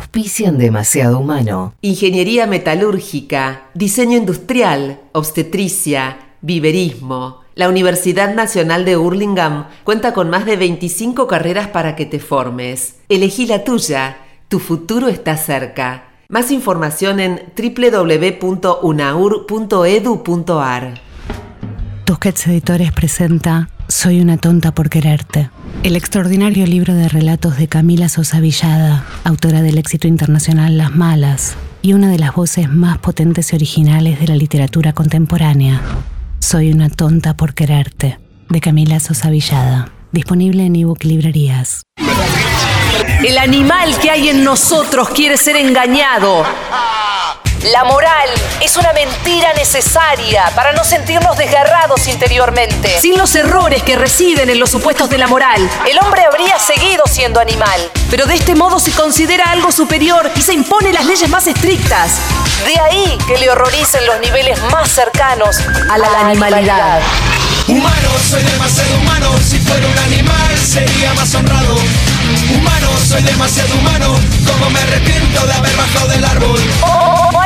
auspician demasiado humano. Ingeniería metalúrgica, diseño industrial, obstetricia, viverismo. La Universidad Nacional de Hurlingham cuenta con más de 25 carreras para que te formes. Elegí la tuya. Tu futuro está cerca. Más información en www.unaur.edu.ar. Tusquets Editores presenta Soy una tonta por quererte. El extraordinario libro de relatos de Camila Sosa Villada, autora del éxito internacional Las Malas y una de las voces más potentes y originales de la literatura contemporánea. Soy una tonta por quererte, de Camila Sosa Villada. Disponible en ebook librerías. El animal que hay en nosotros quiere ser engañado. La moral es una mentira necesaria para no sentirnos desgarrados interiormente. Sin los errores que residen en los supuestos de la moral, el hombre habría seguido siendo animal. Pero de este modo se considera algo superior y se impone las leyes más estrictas. De ahí que le horroricen los niveles más cercanos a la, animalidad. Humano, soy demasiado humano. Si fuera un animal, sería más honrado. Humano, soy demasiado humano. Como me arrepiento de haber bajado del árbol. No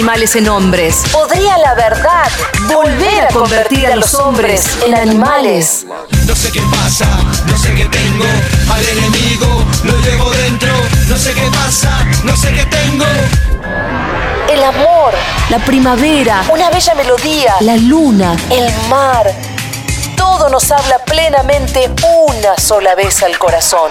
en hombres. ¿Podría la verdad volver a convertir a los hombres en animales? No sé qué pasa, no sé qué tengo. Al enemigo lo llevo dentro. No sé qué pasa, no sé qué tengo. El amor, la primavera, una bella melodía, la luna, el mar. Todo nos habla plenamente una sola vez al corazón.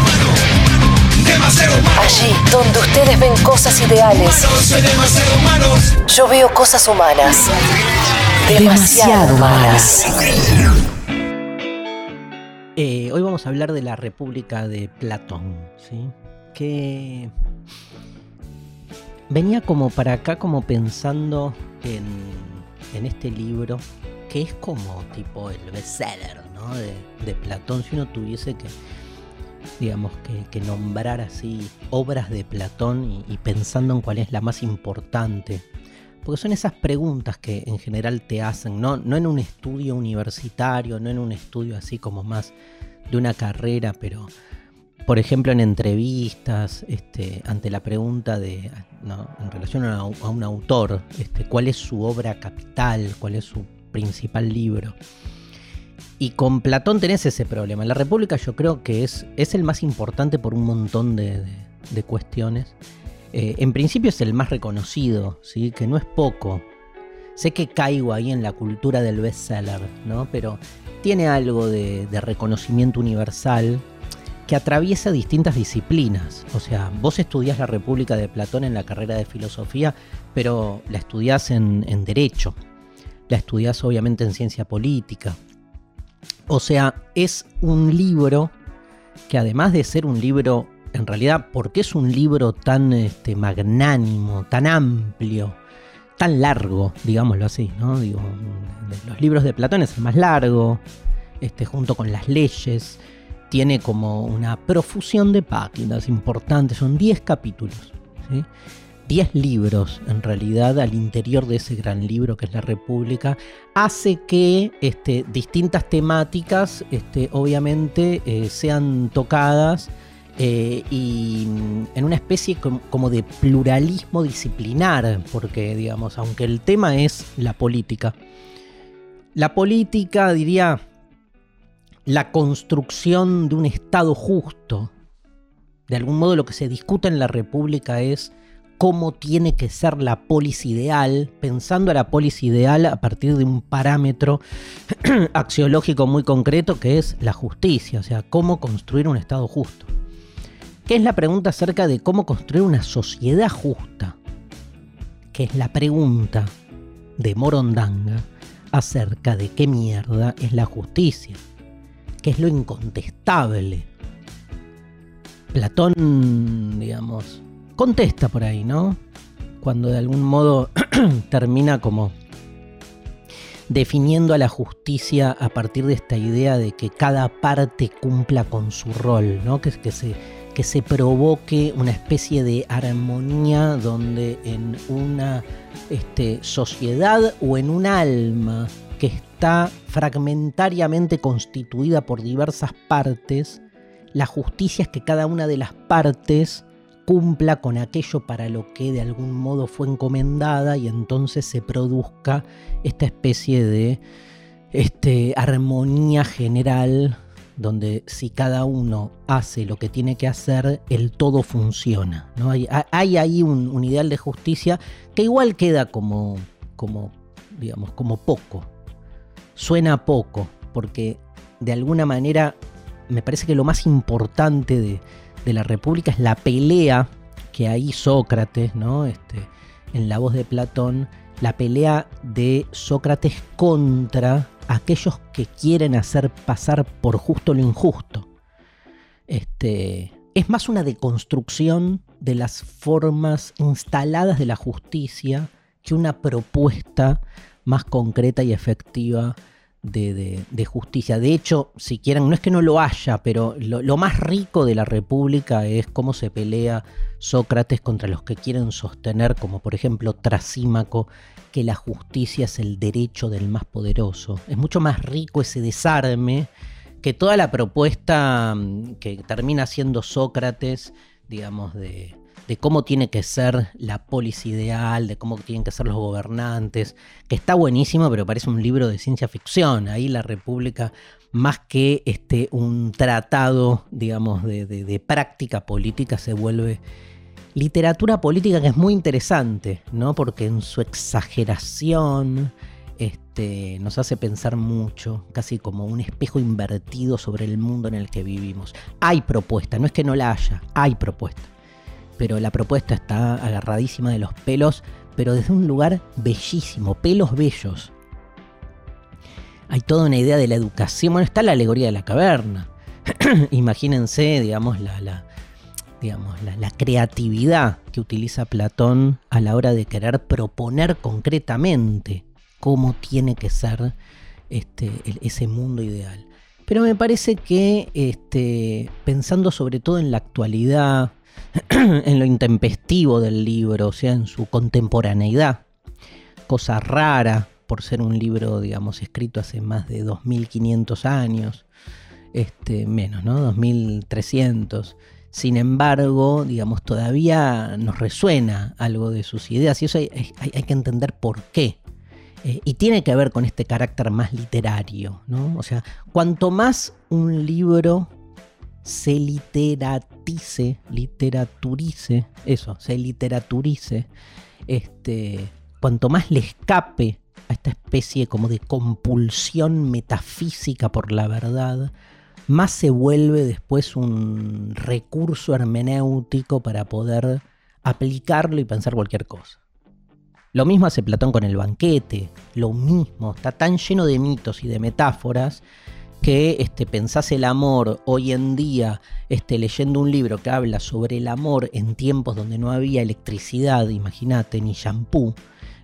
Allí donde ustedes ven cosas ideales, yo veo cosas humanas. Demasiado humanas. Eh, hoy vamos a hablar de la República de Platón, ¿sí? Que venía como para acá como pensando en, en este libro, que es como tipo el bestseller, ¿no? De, de Platón, si uno tuviese que, digamos, que, nombrar así obras de Platón y, pensando en cuál es la más importante. Porque son esas preguntas que en general te hacen, ¿no? no en un estudio universitario, no en un estudio así como más de una carrera, pero por ejemplo en entrevistas, este, ante la pregunta de, en relación a, a un autor, este, cuál es su obra capital, cuál es su principal libro. Y con Platón tenés ese problema. La República yo creo que es, es el más importante por un montón de, cuestiones. Eh, en principio es el más reconocido, ¿sí? que no es poco. Sé que caigo ahí en la cultura del bestseller, ¿no? pero tiene algo de, de reconocimiento universal que atraviesa distintas disciplinas. O sea, vos estudiás la República de Platón en la carrera de filosofía, pero la estudiás en, en derecho, la estudiás obviamente en ciencia política. O sea, es un libro que además de ser un libro, en realidad, ¿por qué es un libro tan este, magnánimo, tan amplio, tan largo, digámoslo así, ¿no? Digo, los libros de Platón es el más largo, este, junto con las leyes, tiene como una profusión de páginas importantes, son 10 capítulos. 10 libros en realidad al interior de ese gran libro que es la República, hace que este, distintas temáticas este, obviamente eh, sean tocadas eh, y mm, en una especie com- como de pluralismo disciplinar, porque digamos, aunque el tema es la política, la política diría la construcción de un Estado justo, De algún modo lo que se discute en la República es cómo tiene que ser la polis ideal, pensando a la polis ideal a partir de un parámetro axiológico muy concreto que es la justicia, o sea, cómo construir un Estado justo. ¿Qué es la pregunta acerca de cómo construir una sociedad justa? Que es la pregunta de Morondanga acerca de qué mierda es la justicia, que es lo incontestable. Platón, digamos, contesta por ahí, ¿no? Cuando de algún modo termina como definiendo a la justicia a partir de esta idea de que cada parte cumpla con su rol, ¿no? Que, que, se, que se provoque una especie de armonía donde en una este, sociedad o en un alma que está fragmentariamente constituida por diversas partes, la justicia es que cada una de las partes cumpla con aquello para lo que de algún modo fue encomendada y entonces se produzca esta especie de este, armonía general donde si cada uno hace lo que tiene que hacer, el todo funciona. ¿no? Hay, hay ahí un, ideal de justicia que igual queda como, como, digamos, como poco. Suena poco, porque de alguna manera me parece que lo más importante de, de la República es la pelea que hay Sócrates, ¿no? Este, en la voz de Platón, la pelea de Sócrates contra aquellos que quieren hacer pasar por justo lo injusto. Este, es más una deconstrucción de las formas instaladas de la justicia que una propuesta más concreta y efectiva de, justicia. De hecho, si quieren, no es que no lo haya, pero lo, más rico de la República es cómo se pelea Sócrates contra los que quieren sostener, como por ejemplo Trasímaco, que la justicia es el derecho del más poderoso. Es mucho más rico ese desarme que toda la propuesta mm, que termina siendo Sócrates, digamos, de, de cómo tiene que ser la polis ideal, de cómo tienen que ser los gobernantes, que está buenísimo, pero parece un libro de ciencia ficción. Ahí la República, más que este, un tratado, digamos, de, práctica política, se vuelve literatura política que es muy interesante, ¿no? Porque en su exageración este, nos hace pensar mucho, casi como un espejo invertido sobre el mundo en el que vivimos. Hay propuesta, no es que no la haya, hay propuesta pero la propuesta está agarradísima de los pelos, pero desde un lugar bellísimo, pelos bellos. Hay toda una idea de la educación, bueno, está la alegoría de la caverna. Imagínense, digamos, la, digamos la, creatividad que utiliza Platón a la hora de querer proponer concretamente cómo tiene que ser este, ese mundo ideal. Pero me parece que este, pensando sobre todo en la actualidad, en lo intempestivo del libro, o sea, en su contemporaneidad. Cosa rara por ser un libro, digamos, escrito hace más de 2500 años, este, menos, ¿no? 2300. Sin embargo, digamos, todavía nos resuena algo de sus ideas y eso hay, que entender por qué. Eh, y tiene que ver con este carácter más literario, ¿no? O sea, cuanto más un libro se literatice, literaturice, eso, se literaturice, este, cuanto más le escape a esta especie como de compulsión metafísica por la verdad, más se vuelve después un recurso hermenéutico para poder aplicarlo y pensar cualquier cosa. Lo mismo hace Platón con el banquete, lo mismo, está tan lleno de mitos y de metáforas que este, pensás el amor hoy en día este, leyendo un libro que habla sobre el amor en tiempos donde no había electricidad, imagínate, ni shampoo,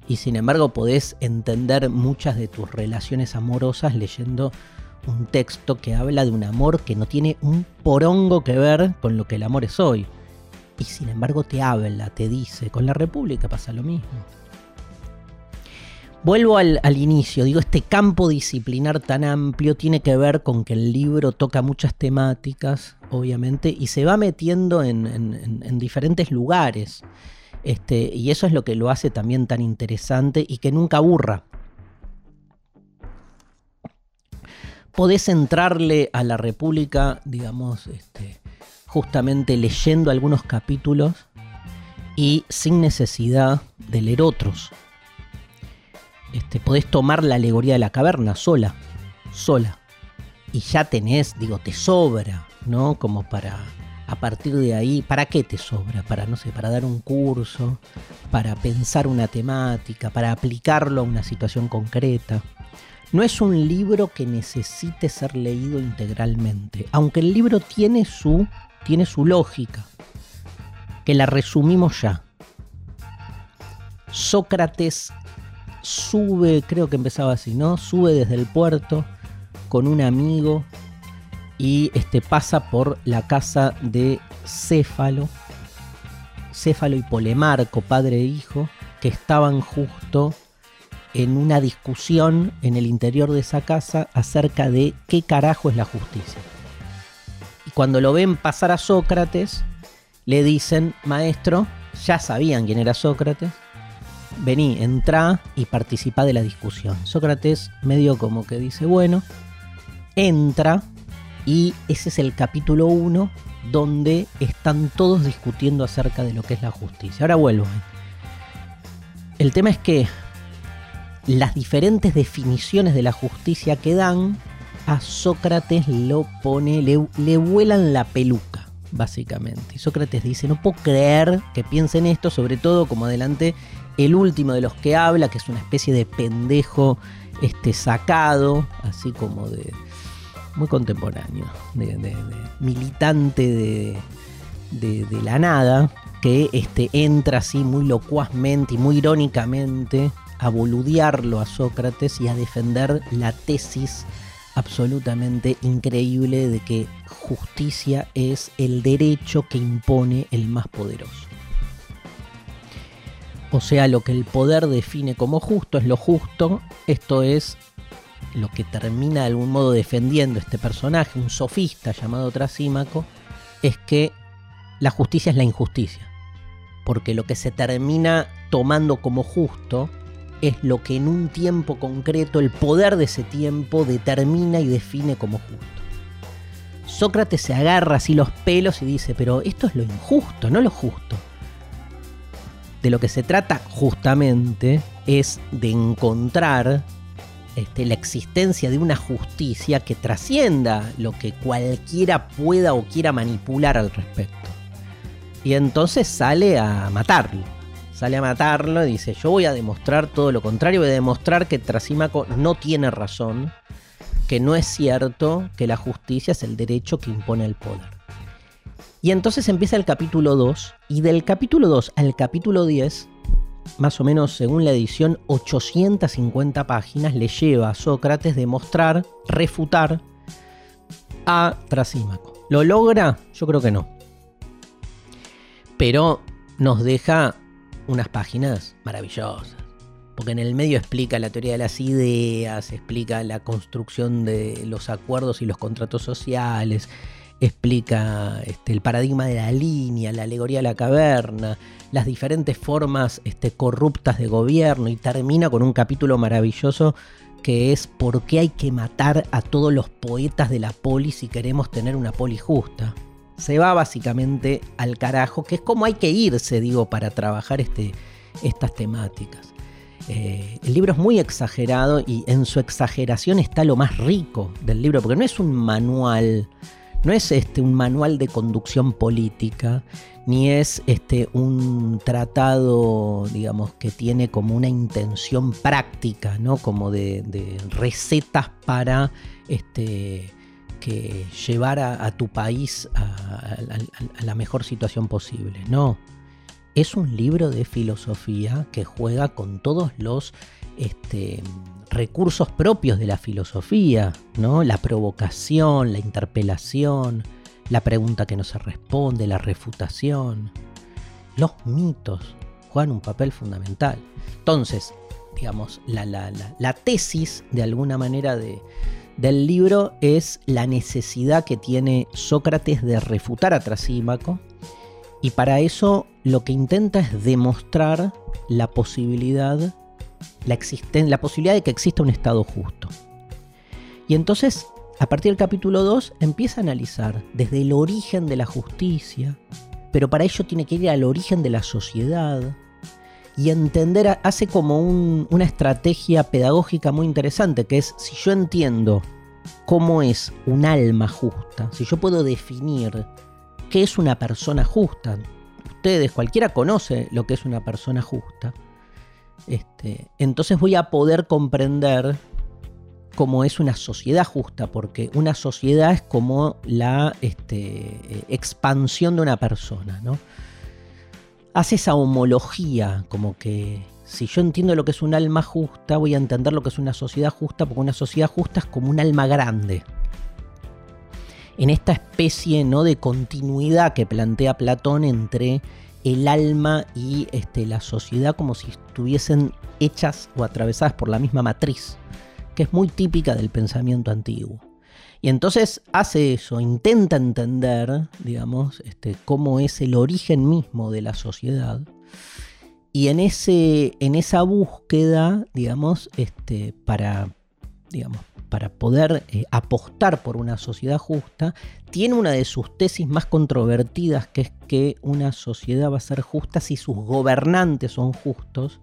y sin embargo podés entender muchas de tus relaciones amorosas leyendo un texto que habla de un amor que no tiene un porongo que ver con lo que el amor es hoy. Y sin embargo te habla, te dice, con la República pasa lo mismo. Vuelvo al, inicio, digo, este campo disciplinar tan amplio tiene que ver con que el libro toca muchas temáticas, obviamente, y se va metiendo en, diferentes lugares. Este, y eso es lo que lo hace también tan interesante y que nunca aburra. Podés entrarle a la República, digamos, este, justamente leyendo algunos capítulos y sin necesidad de leer otros. Este, podés tomar la alegoría de la caverna sola, sola. Y ya tenés, digo, te sobra, ¿no? Como para, a partir de ahí, ¿para qué te sobra? Para, no sé, para dar un curso, para pensar una temática, para aplicarlo a una situación concreta. No es un libro que necesite ser leído integralmente, aunque el libro tiene su, tiene su lógica, que la resumimos ya. Sócrates sube, creo que empezaba así, ¿no? Sube desde el puerto con un amigo y este, pasa por la casa de Céfalo, Céfalo y Polemarco, padre e hijo, que estaban justo en una discusión en el interior de esa casa acerca de qué carajo es la justicia. Y cuando lo ven pasar a Sócrates, le dicen, maestro, ya sabían quién era Sócrates, vení, entra y participa de la discusión. Sócrates medio como que dice, bueno, entra y ese es el capítulo 1 donde están todos discutiendo acerca de lo que es la justicia. Ahora vuelvo. El tema es que las diferentes definiciones de la justicia que dan, a Sócrates lo pone, le, le vuelan la peluca, básicamente. Y Sócrates dice, no puedo creer que piensen esto, sobre todo como adelante el último de los que habla, que es una especie de pendejo este, sacado, así como de muy contemporáneo, de, militante de, la nada, que este, entra así muy locuazmente y muy irónicamente a boludearlo a Sócrates y a defender la tesis absolutamente increíble de que justicia es el derecho que impone el más poderoso. O sea, lo que el poder define como justo es lo justo, esto es lo que termina de algún modo defendiendo este personaje, un sofista llamado Trasímaco, es que la justicia es la injusticia. Porque lo que se termina tomando como justo es lo que en un tiempo concreto el poder de ese tiempo determina y define como justo. Sócrates se agarra así los pelos y dice, pero esto es lo injusto, no lo justo. De lo que se trata justamente es de encontrar este, la existencia de una justicia que trascienda lo que cualquiera pueda o quiera manipular al respecto. Y entonces sale a matarlo sale a matarlo y dice, yo voy a demostrar todo lo contrario, voy a demostrar que Trasímaco no tiene razón, que no es cierto que la justicia es el derecho que impone el poder. Y entonces empieza el capítulo 2, y del capítulo 2 al capítulo 10, más o menos según la edición, 850 páginas le lleva a Sócrates demostrar, refutar a Trasímaco. ¿Lo logra? Yo creo que no. Pero nos deja unas páginas maravillosas. Porque en el medio explica la teoría de las ideas, explica la construcción de los acuerdos y los contratos sociales, explica este, el paradigma de la línea, la alegoría de la caverna, las diferentes formas este, corruptas de gobierno y termina con un capítulo maravilloso que es por qué hay que matar a todos los poetas de la poli si queremos tener una poli justa se va básicamente al carajo, que es como hay que irse, digo, para trabajar este, estas temáticas. Eh, el libro es muy exagerado y en su exageración está lo más rico del libro, porque no es un manual, no es este, un manual de conducción política, ni es este, un tratado, digamos, que tiene como una intención práctica, ¿no? Como de, recetas para este, que llevar a, tu país a, la mejor situación posible. No, es un libro de filosofía que juega con todos los este, recursos propios de la filosofía, ¿no? La provocación, la interpelación, la pregunta que no se responde, la refutación. Los mitos juegan un papel fundamental. Entonces, digamos, la, la tesis de alguna manera de, del libro es la necesidad que tiene Sócrates de refutar a Trasímaco y para eso lo que intenta es demostrar la posibilidad, la, la posibilidad de que exista un Estado justo. Y entonces a partir del capítulo 2 empieza a analizar desde el origen de la justicia, pero para ello tiene que ir al origen de la sociedad y entender, hace como una estrategia pedagógica muy interesante, que es si yo entiendo cómo es un alma justa, si yo puedo definir qué es una persona justa, ustedes, cualquiera conoce lo que es una persona justa, este, entonces voy a poder comprender cómo es una sociedad justa, porque una sociedad es como la este, expansión de una persona, ¿no? Hace esa homología, como que si yo entiendo lo que es un alma justa, voy a entender lo que es una sociedad justa, porque una sociedad justa es como un alma grande. En esta especie ¿no? de continuidad que plantea Platón entre el alma y este, la sociedad como si estuviesen hechas o atravesadas por la misma matriz, que es muy típica del pensamiento antiguo. Y entonces hace eso, intenta entender, digamos, este, cómo es el origen mismo de la sociedad. Y en, ese, en esa búsqueda, digamos, este, para, digamos, para poder eh, apostar por una sociedad justa, tiene una de sus tesis más controvertidas, que es que una sociedad va a ser justa si sus gobernantes son justos.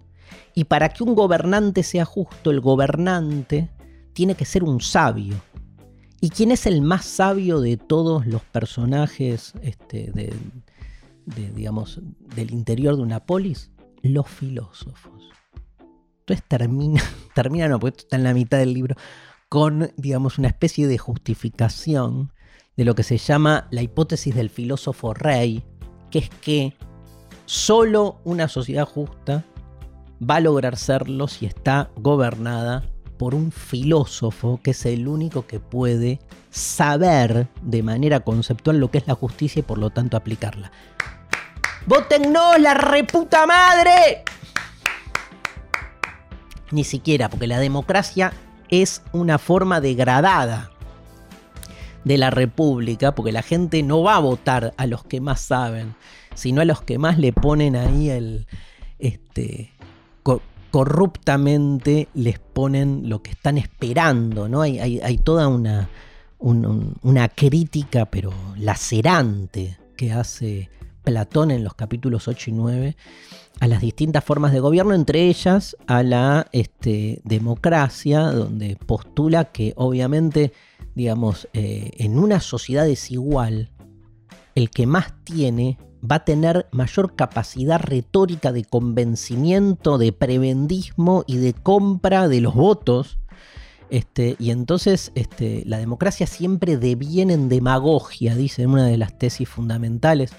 Y para que un gobernante sea justo, el gobernante tiene que ser un sabio. ¿Y quién es el más sabio de todos los personajes este, de, digamos, del interior de una polis? Los filósofos. Entonces termina, termina, no, porque esto está en la mitad del libro, con, digamos, una especie de justificación de lo que se llama la hipótesis del filósofo rey, que es que solo una sociedad justa va a lograr serlo si está gobernada por un filósofo que es el único que puede saber de manera conceptual lo que es la justicia y por lo tanto aplicarla. ¡Voten no, la reputa madre! Ni siquiera, porque la democracia es una forma degradada de la república, porque la gente no va a votar a los que más saben, sino a los que más le ponen ahí el, este, corruptamente les ponen lo que están esperando, ¿no? Hay, hay, toda una, una crítica, pero lacerante, que hace Platón en los capítulos 8 y 9 a las distintas formas de gobierno, entre ellas a la este, democracia, donde postula que obviamente, digamos, eh, en una sociedad desigual, el que más tiene va a tener mayor capacidad retórica de convencimiento, de prebendismo y de compra de los votos. Este, y entonces este, la democracia siempre deviene en demagogia, dice una de las tesis fundamentales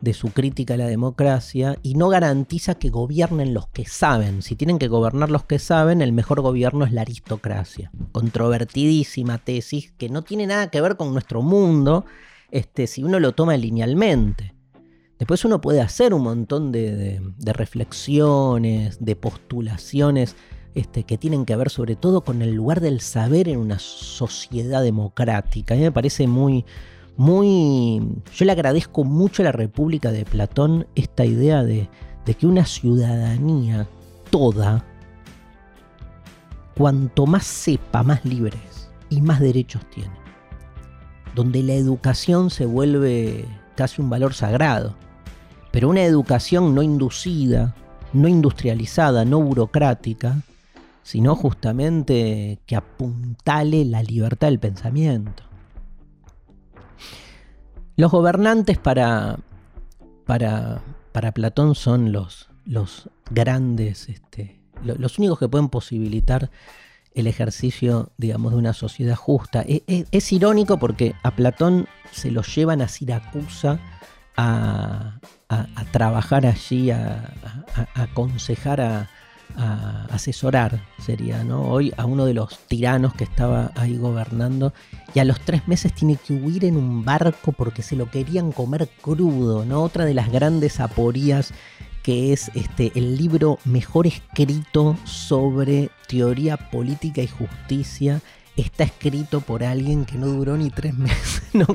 de su crítica a la democracia y no garantiza que gobiernen los que saben. Si tienen que gobernar los que saben, el mejor gobierno es la aristocracia. Controvertidísima tesis que no tiene nada que ver con nuestro mundo este, si uno lo toma linealmente. Después uno puede hacer un montón de, reflexiones, de postulaciones este, que tienen que ver sobre todo con el lugar del saber en una sociedad democrática. A mí me parece muy, muy... Yo le agradezco mucho a la República de Platón esta idea de, de que una ciudadanía toda, cuanto más sepa, más libre es y más derechos tiene. Donde la educación se vuelve casi un valor sagrado pero una educación no inducida, no industrializada, no burocrática, sino justamente que apuntale la libertad del pensamiento. Los gobernantes para, para, para Platón son los, los grandes, este, los únicos que pueden posibilitar el ejercicio, digamos, de una sociedad justa. Es, es, es irónico porque a Platón se lo llevan a Siracusa a, trabajar allí, a, aconsejar, a, asesorar, sería, ¿no? Hoy a uno de los tiranos que estaba ahí gobernando y a los tres meses tiene que huir en un barco porque se lo querían comer crudo, ¿no? Otra de las grandes aporías que es este, el libro mejor escrito sobre teoría política y justicia está escrito por alguien que no duró ni tres meses, ¿no?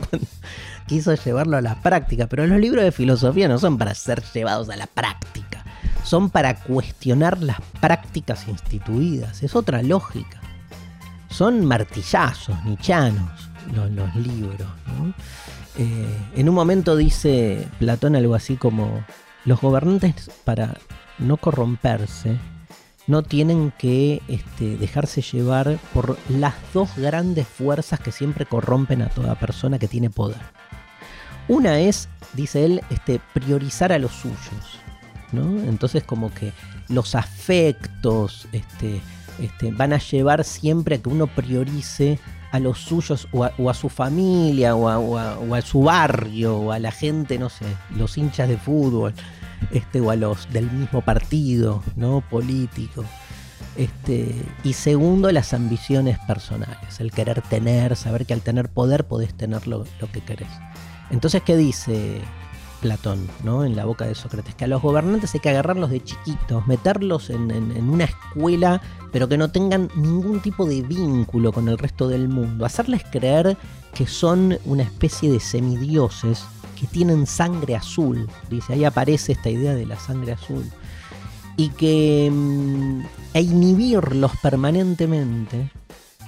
quiso llevarlo a la práctica. Pero los libros de filosofía no son para ser llevados a la práctica, son para cuestionar las prácticas instituidas, es otra lógica. son martillazos nichanos los, libros. Eh, en un momento dice Platón algo así como, los gobernantes para no corromperse no tienen que este, dejarse llevar por las dos grandes fuerzas que siempre corrompen a toda persona que tiene poder. Una es, dice él, este, priorizar a los suyos. Entonces como que los afectos este, este, van a llevar siempre a que uno priorice a los suyos o a, su familia o a, su barrio o a la gente, no sé, los hinchas de fútbol este, o a los del mismo partido ¿no? político. Este, y segundo, las ambiciones personales, el querer tener, saber que al tener poder podés tener lo, lo que querés. Entonces, ¿qué dice Platón, ¿no? En la boca de Sócrates, que a los gobernantes hay que agarrarlos de chiquitos, meterlos en, una escuela, pero que no tengan ningún tipo de vínculo con el resto del mundo, hacerles creer que son una especie de semidioses que tienen sangre azul, dice, ahí aparece esta idea de la sangre azul, y que e inhibirlos permanentemente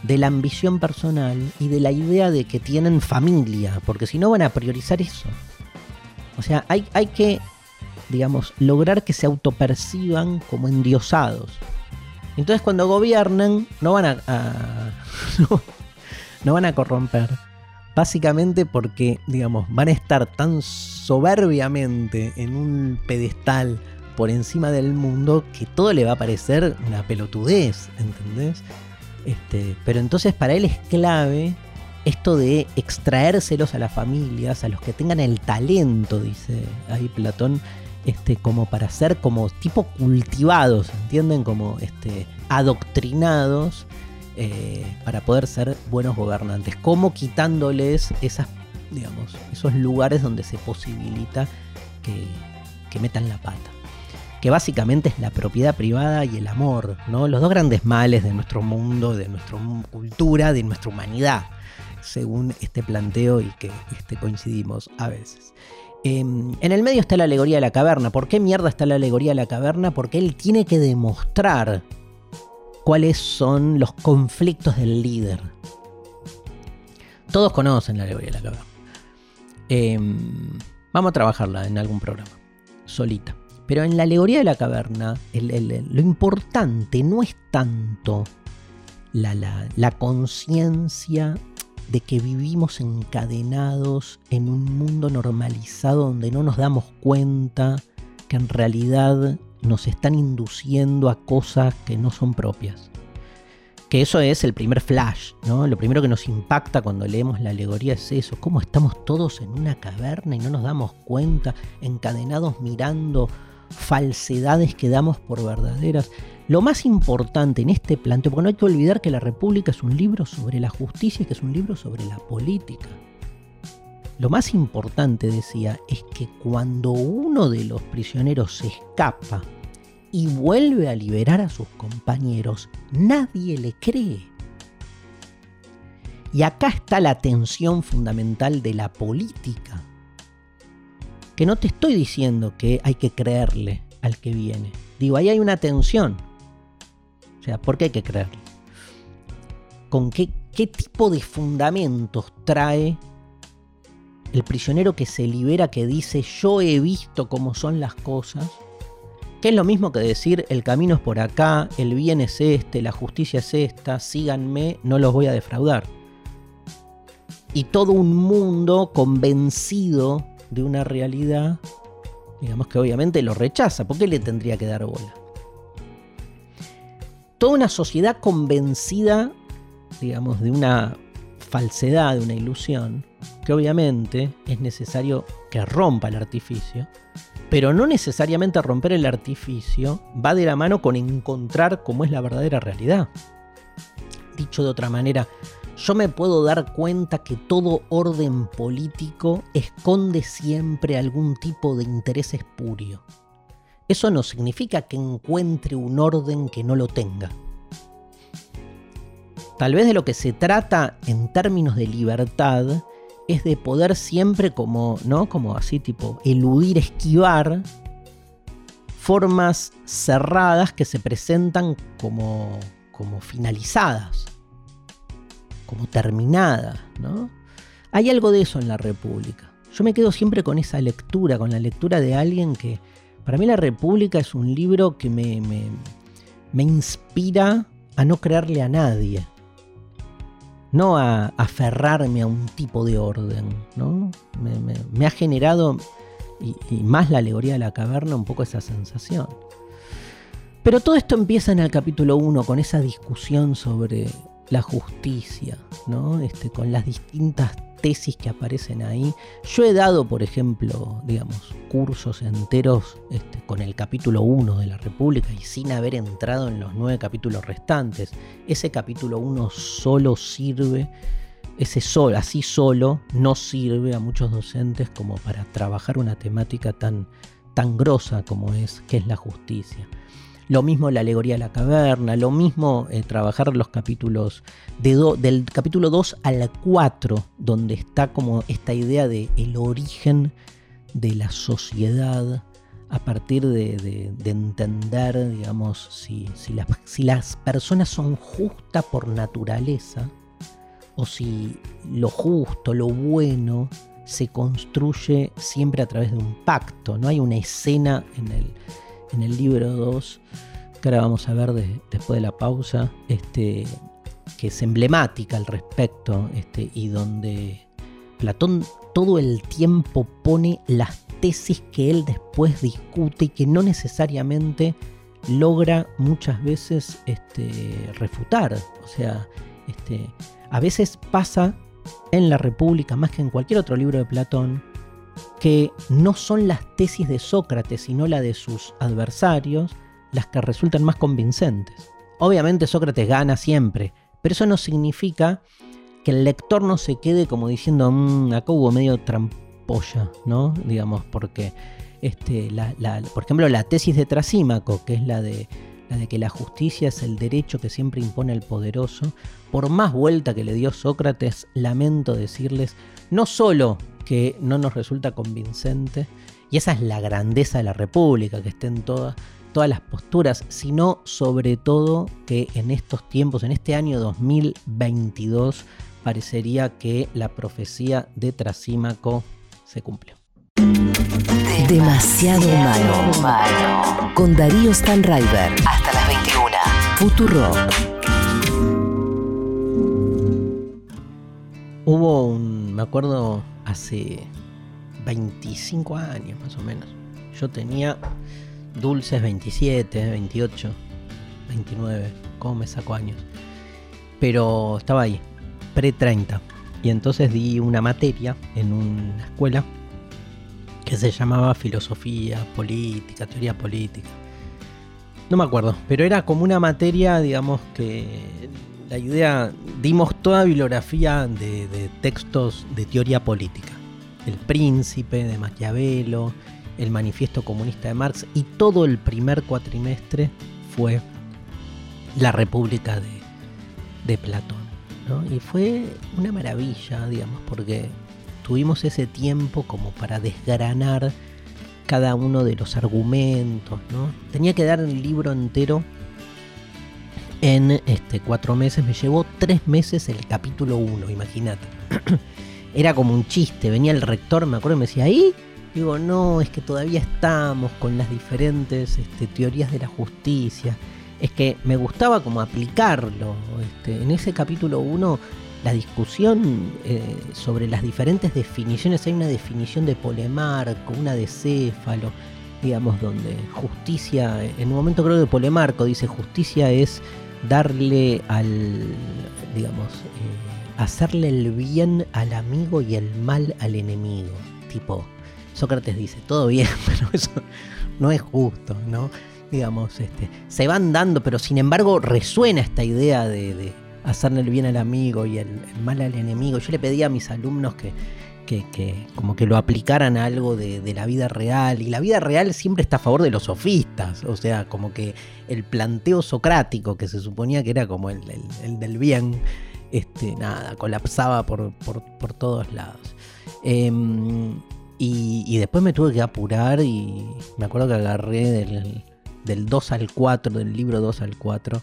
de la ambición personal y de la idea de que tienen familia, porque si no van a priorizar eso. O sea, hay, hay que, digamos, lograr que se autoperciban como endiosados. Entonces cuando gobiernan no van a, no, van a corromper. Básicamente porque, digamos, van a estar tan soberbiamente en un pedestal por encima del mundo que todo le va a parecer una pelotudez, ¿entendés? Este, pero entonces para él es clave esto de extraérselos a las familias, a los que tengan el talento, dice ahí Platón, este, como para ser como tipo cultivados, ¿entienden? Como este, adoctrinados eh, para poder ser buenos gobernantes. Como quitándoles esas, digamos, esos lugares donde se posibilita que, que metan la pata que básicamente es la propiedad privada y el amor, ¿no? Los dos grandes males de nuestro mundo, de nuestra cultura, de nuestra humanidad según este planteo y que este, coincidimos a veces. Em, en el medio está la alegoría de la caverna. ¿Por qué mierda está la alegoría de la caverna? Porque él tiene que demostrar cuáles son los conflictos del líder. Todos conocen la alegoría de la caverna. Em, vamos a trabajarla en algún programa, solita. Pero en la alegoría de la caverna, lo importante no es tanto la, la conciencia de que vivimos encadenados en un mundo normalizado donde no nos damos cuenta que en realidad nos están induciendo a cosas que no son propias. Que eso es el primer flash, ¿no? Lo primero que nos impacta cuando leemos la alegoría es eso, cómo estamos todos en una caverna y no nos damos cuenta, encadenados mirando falsedades que damos por verdaderas. Lo más importante en este planteo, porque no hay que olvidar que La República es un libro sobre la justicia y que es un libro sobre la política. Lo más importante, decía, es que cuando uno de los prisioneros se escapa y vuelve a liberar a sus compañeros, nadie le cree. Y acá está la tensión fundamental de la política. Que no te estoy diciendo que hay que creerle al que viene. Digo, ahí hay una tensión. ¿por qué hay que creerle? ¿Con qué, qué tipo de fundamentos trae el prisionero que se libera que dice yo he visto cómo son las cosas? Que es lo mismo que decir el camino es por acá, el bien es este, la justicia es esta, síganme, no los voy a defraudar. Y todo un mundo convencido de una realidad, digamos que obviamente lo rechaza, ¿por qué le tendría que dar bola? toda una sociedad convencida, digamos, de una falsedad, de una ilusión, que obviamente es necesario que rompa el artificio, pero no necesariamente romper el artificio va de la mano con encontrar cómo es la verdadera realidad. Dicho de otra manera, yo me puedo dar cuenta que todo orden político esconde siempre algún tipo de interés espurio. Eso no significa que encuentre un orden que no lo tenga. Tal vez de lo que se trata en términos de libertad es de poder siempre como, ¿no? Como así tipo eludir, esquivar formas cerradas que se presentan como, como finalizadas. Como terminada, ¿no? Hay algo de eso en la República. Yo me quedo siempre con esa lectura, con la lectura de alguien que, para mí la República es un libro que me, me, inspira a no creerle a nadie, no a aferrarme a un tipo de orden, ¿no? Me, ha generado, y, y, más la alegoría de la caverna, un poco esa sensación. Pero todo esto empieza en el capítulo 1 con esa discusión sobre la justicia, ¿no? Este, con las distintas tesis que aparecen ahí. Yo he dado, por ejemplo, digamos, cursos enteros este, con el capítulo 1 de la República y sin haber entrado en los nueve capítulos restantes. Ese capítulo 1 solo sirve, ese solo, así solo, no sirve a muchos docentes como para trabajar una temática tan, tan grosa como es, que es la justicia. Lo mismo la alegoría de la caverna, lo mismo eh, trabajar los capítulos del capítulo 2 al 4, donde está como esta idea de el origen de la sociedad a partir de, entender, digamos, si, las, si las personas son justas por naturaleza o si lo justo, lo bueno, se construye siempre a través de un pacto. No hay una escena en el, en el libro 2, que ahora vamos a ver después de la pausa, este, que es emblemática al respecto este, y donde Platón todo el tiempo pone las tesis que él después discute y que no necesariamente logra muchas veces este, refutar. O sea, este, a veces pasa en la República, más que en cualquier otro libro de Platón, que no son las tesis de Sócrates, sino la de sus adversarios, las que resultan más convincentes. Obviamente Sócrates gana siempre, pero eso no significa que el lector no se quede como diciendo, mmm, acá hubo medio trampolla, ¿no? Digamos, porque, este, por ejemplo, la tesis de Trasímaco, que es la de, la de que la justicia es el derecho que siempre impone el poderoso, por más vuelta que le dio Sócrates, lamento decirles, no solo que no nos resulta convincente, y esa es la grandeza de la República, que estén todas, todas las posturas, sino sobre todo que en estos tiempos, en este año 2022, parecería que la profecía de Trasímaco se cumplió. Demasiado humano. Con Darío Stanraiver. Hasta las 21. Futuro. Hubo un, me acuerdo, hace 25 años más o menos. Yo tenía dulces 27, 28, 29, ¿cómo me saco años? Pero estaba ahí, pre-30. Y entonces di una materia en una escuela que se llamaba filosofía política, teoría política. No me acuerdo, pero era como una materia, digamos, que la idea, dimos toda bibliografía de, textos de teoría política. El Príncipe de Maquiavelo, el Manifiesto Comunista de Marx y todo el primer cuatrimestre fue la República de, Platón. Y fue una maravilla, digamos, porque tuvimos ese tiempo como para desgranar cada uno de los argumentos. Tenía que dar el libro entero en este, cuatro meses. Me llevó tres meses el capítulo 1, imagínate. Era como un chiste. Venía el rector, me acuerdo, y me decía, ¿ahí? Digo, no, es que todavía estamos con las diferentes este, teorías de la justicia. Es que me gustaba como aplicarlo. Este, en ese capítulo 1, la discusión eh, sobre las diferentes definiciones, hay una definición de Polemarco, una de Céfalo, digamos, donde justicia, en un momento creo que Polemarco dice justicia es darle al, digamos, eh, hacerle el bien al amigo y el mal al enemigo. Tipo, Sócrates dice, todo bien, pero eso no es justo, ¿no? Digamos, este, se van dando, pero sin embargo resuena esta idea de, hacerle el bien al amigo y el, mal al enemigo. Yo le pedí a mis alumnos que, que, como que lo aplicaran a algo de, la vida real. Y la vida real siempre está a favor de los sofistas. O sea, como que el planteo socrático, que se suponía que era como el, del bien, este, nada, colapsaba por, por, todos lados. Em, y, después me tuve que apurar y me acuerdo que agarré del, 2 al 4, del libro 2 al 4,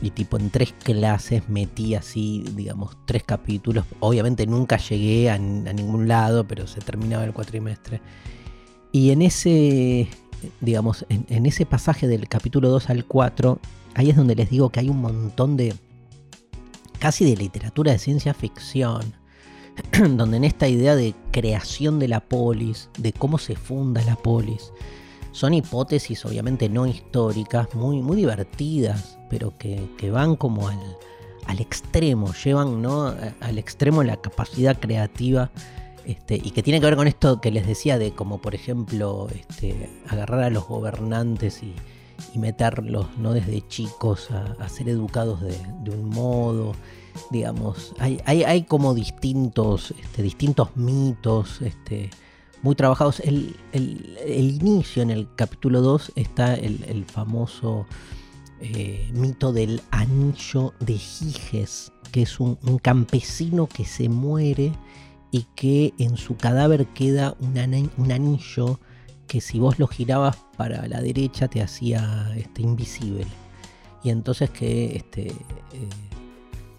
y tipo en tres clases metí así, digamos, tres capítulos. Obviamente nunca llegué a, ningún lado, pero se terminaba el cuatrimestre. Y en ese, digamos, en, ese pasaje del capítulo 2 al 4, ahí es donde les digo que hay un montón de, casi de literatura de ciencia ficción, donde en esta idea de creación de la polis, de cómo se funda la polis, son hipótesis obviamente no históricas, muy, muy divertidas, pero que, van como al, extremo, llevan ¿no? al extremo la capacidad creativa. Este, y que tiene que ver con esto que les decía de como por ejemplo este, agarrar a los gobernantes y, meterlos ¿no? desde chicos a, ser educados de, un modo, digamos, hay, hay, como distintos, este, distintos mitos, este, muy trabajados. El, inicio en el capítulo 2 está el, famoso eh, mito del anillo de Giges, que es un, campesino que se muere y que en su cadáver queda un, anillo que si vos lo girabas para la derecha te hacía este, invisible. Y entonces que este, eh,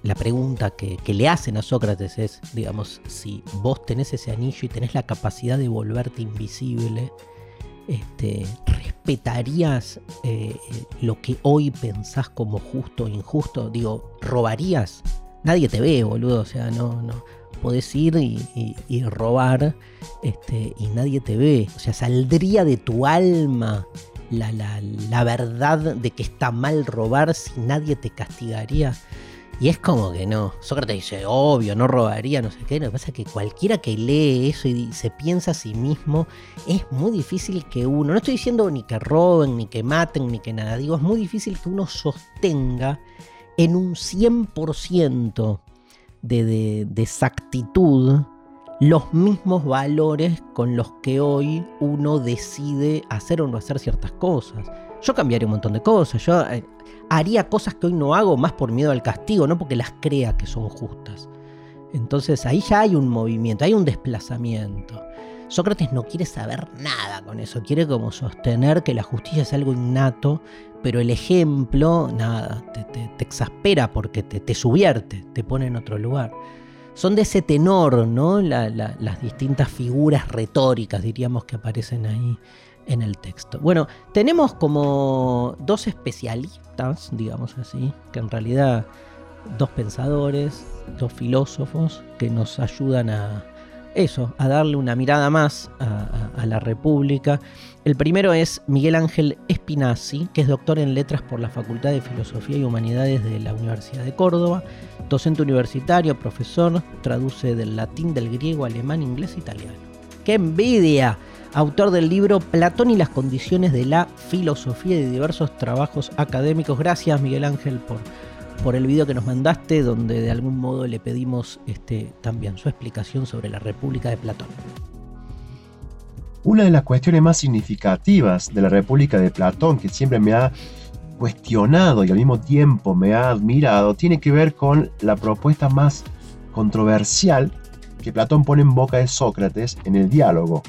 la pregunta que, le hacen a Sócrates es, digamos, si vos tenés ese anillo y tenés la capacidad de volverte invisible, este, ¿respetarías eh, lo que hoy pensás como justo o injusto? Digo, ¿robarías? Nadie te ve, boludo, o sea, no, no. Podés ir y, robar este, y nadie te ve. O sea, saldría de tu alma la, la verdad de que está mal robar si nadie te castigaría. Y es como que no. Sócrates dice, obvio, no robaría, no sé qué. Lo que pasa es que cualquiera que lee eso y se piensa a sí mismo, es muy difícil que uno, no estoy diciendo ni que roben, ni que maten, ni que nada, digo, es muy difícil que uno sostenga en un 100% de, de, de exactitud los mismos valores con los que hoy uno decide hacer o no hacer ciertas cosas. Yo cambiaría un montón de cosas. Yo eh, haría cosas que hoy no hago más por miedo al castigo, no porque las crea que son justas. Entonces ahí ya hay un movimiento, hay un desplazamiento. Sócrates no quiere saber nada con eso, quiere como sostener que la justicia es algo innato, pero el ejemplo, nada, te, exaspera porque te, te, subierte, te pone en otro lugar. Son de ese tenor, ¿no? las distintas figuras retóricas, diríamos, que aparecen ahí en el texto. Bueno, tenemos como dos especialistas, digamos así, que en realidad dos pensadores, dos filósofos que nos ayudan a eso, a darle una mirada más a, la República. El primero es Miguel Ángel Espinazzi, que es doctor en letras por la Facultad de Filosofía y Humanidades de la Universidad de Córdoba, docente universitario, profesor, traduce del latín, del griego, alemán, inglés e italiano. ¡Qué envidia! Autor del libro Platón y las condiciones de la filosofía y de diversos trabajos académicos. Gracias Miguel Ángel por, por el video que nos mandaste, donde de algún modo le pedimos este, también su explicación sobre la República de Platón. Una de las cuestiones más significativas de la República de Platón, que siempre me ha cuestionado y al mismo tiempo me ha admirado, tiene que ver con la propuesta más controversial que Platón pone en boca de Sócrates en el diálogo,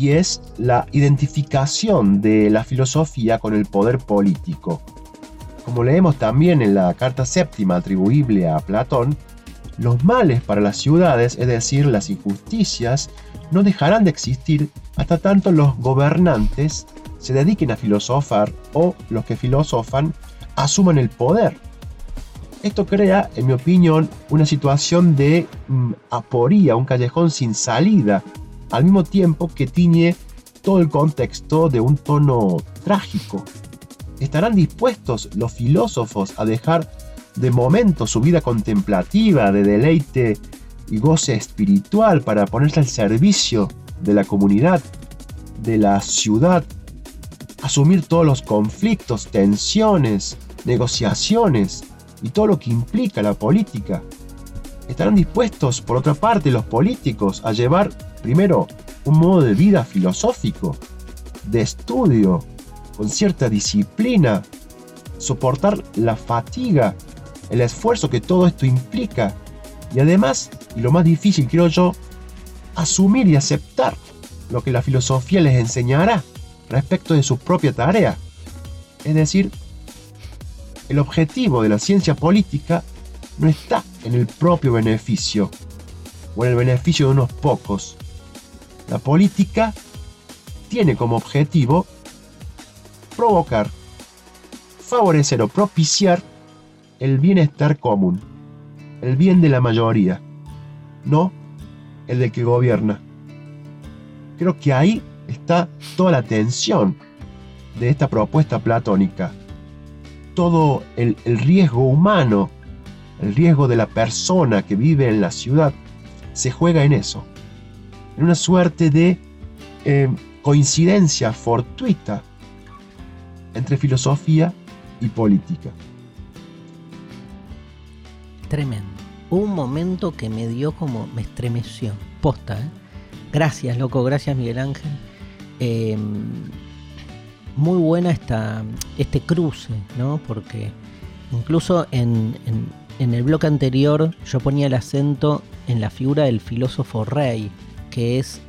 y es la identificación de la filosofía con el poder político. Como leemos también en la carta séptima atribuible a Platón, los males para las ciudades, es decir, las injusticias, no dejarán de existir hasta tanto los gobernantes se dediquen a filosofar o los que filosofan asuman el poder. Esto crea, en mi opinión, una situación de mm, aporía, un callejón sin salida al mismo tiempo que tiñe todo el contexto de un tono trágico. ¿Estarán dispuestos los filósofos a dejar de momento su vida contemplativa, de deleite y goce espiritual para ponerse al servicio de la comunidad, de la ciudad, asumir todos los conflictos, tensiones, negociaciones y todo lo que implica la política? ¿Estarán dispuestos, por otra parte, los políticos a llevar primero, un modo de vida filosófico, de estudio, con cierta disciplina, soportar la fatiga, el esfuerzo que todo esto implica, y además, y lo más difícil creo yo, asumir y aceptar lo que la filosofía les enseñará respecto de su propia tarea. Es decir, el objetivo de la ciencia política no está en el propio beneficio o en el beneficio de unos pocos. La política tiene como objetivo provocar, favorecer o propiciar el bienestar común, el bien de la mayoría, no el de que gobierna. Creo que ahí está toda la tensión de esta propuesta platónica. Todo el, riesgo humano, el riesgo de la persona que vive en la ciudad, se juega en eso. En una suerte de eh, coincidencia fortuita entre filosofía y política. Tremendo. un momento que me dio como, me estremeció. Posta, ¿eh? Gracias, loco, gracias Miguel Ángel. Em, muy buena esta, este cruce, ¿no? Porque incluso en, en, el bloque anterior yo ponía el acento en la figura del filósofo rey, que es